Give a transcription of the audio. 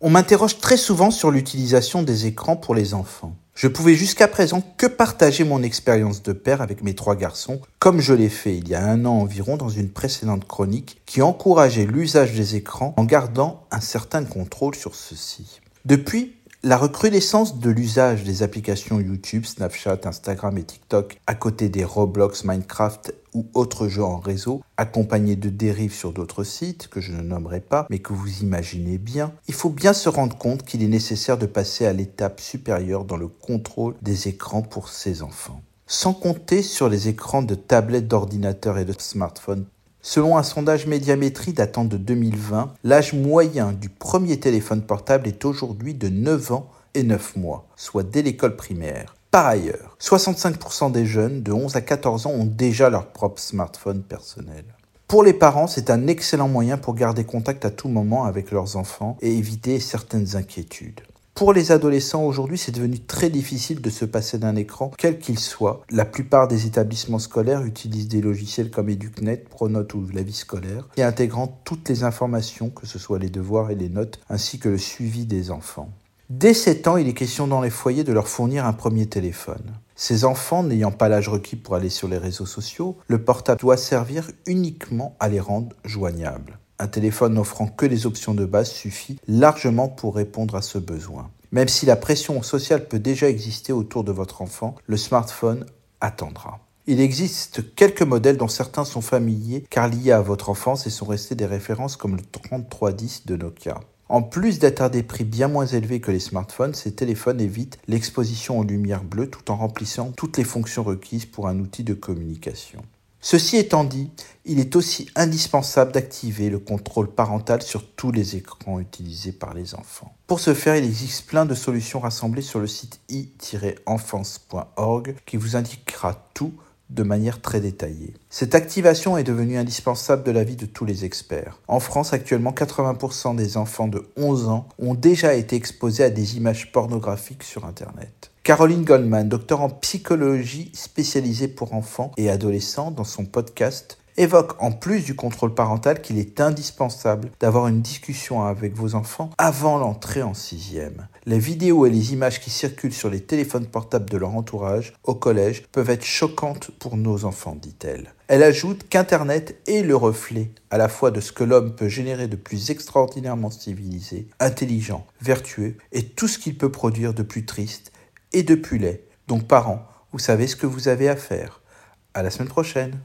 On m'interroge très souvent sur l'utilisation des écrans pour les enfants. Je pouvais jusqu'à présent que partager mon expérience de père avec mes trois garçons, comme je l'ai fait il y a un an environ dans une précédente chronique qui encourageait l'usage des écrans en gardant un certain contrôle sur ceux-ci. Depuis, la recrudescence de l'usage des applications YouTube, Snapchat, Instagram et TikTok à côté des Roblox, Minecraft ou autres jeux en réseau, accompagnés de dérives sur d'autres sites que je ne nommerai pas, mais que vous imaginez bien, il faut bien se rendre compte qu'il est nécessaire de passer à l'étape supérieure dans le contrôle des écrans pour ces enfants. Sans compter sur les écrans de tablettes, d'ordinateurs et de smartphones Selon un sondage médiamétrie datant de 2020, l'âge moyen du premier téléphone portable est aujourd'hui de 9 ans et 9 mois, soit dès l'école primaire. Par ailleurs, 65% des jeunes de 11 à 14 ans ont déjà leur propre smartphone personnel. Pour les parents, c'est un excellent moyen pour garder contact à tout moment avec leurs enfants et éviter certaines inquiétudes. Pour les adolescents aujourd'hui, c'est devenu très difficile de se passer d'un écran, quel qu'il soit. La plupart des établissements scolaires utilisent des logiciels comme EduCnet, Pronote ou la vie scolaire, et intégrant toutes les informations, que ce soit les devoirs et les notes, ainsi que le suivi des enfants. Dès 7 ans, il est question dans les foyers de leur fournir un premier téléphone. Ces enfants n'ayant pas l'âge requis pour aller sur les réseaux sociaux, le portable doit servir uniquement à les rendre joignables. Un téléphone n'offrant que les options de base suffit largement pour répondre à ce besoin. Même si la pression sociale peut déjà exister autour de votre enfant, le smartphone attendra. Il existe quelques modèles dont certains sont familiers car liés à votre enfance et sont restés des références comme le 3310 de Nokia. En plus d'être à des prix bien moins élevés que les smartphones, ces téléphones évitent l'exposition aux lumières bleues tout en remplissant toutes les fonctions requises pour un outil de communication. Ceci étant dit, il est aussi indispensable d'activer le contrôle parental sur tous les écrans utilisés par les enfants. Pour ce faire, il existe plein de solutions rassemblées sur le site i-enfance.org qui vous indiquera tout de manière très détaillée. Cette activation est devenue indispensable de la vie de tous les experts. En France, actuellement, 80% des enfants de 11 ans ont déjà été exposés à des images pornographiques sur Internet. Caroline Goldman, docteur en psychologie spécialisée pour enfants et adolescents, dans son podcast évoque en plus du contrôle parental qu'il est indispensable d'avoir une discussion avec vos enfants avant l'entrée en sixième. Les vidéos et les images qui circulent sur les téléphones portables de leur entourage au collège peuvent être choquantes pour nos enfants, dit-elle. Elle ajoute qu'Internet est le reflet à la fois de ce que l'homme peut générer de plus extraordinairement civilisé, intelligent, vertueux, et tout ce qu'il peut produire de plus triste et depuis laid. Donc parents, vous savez ce que vous avez à faire. À la semaine prochaine.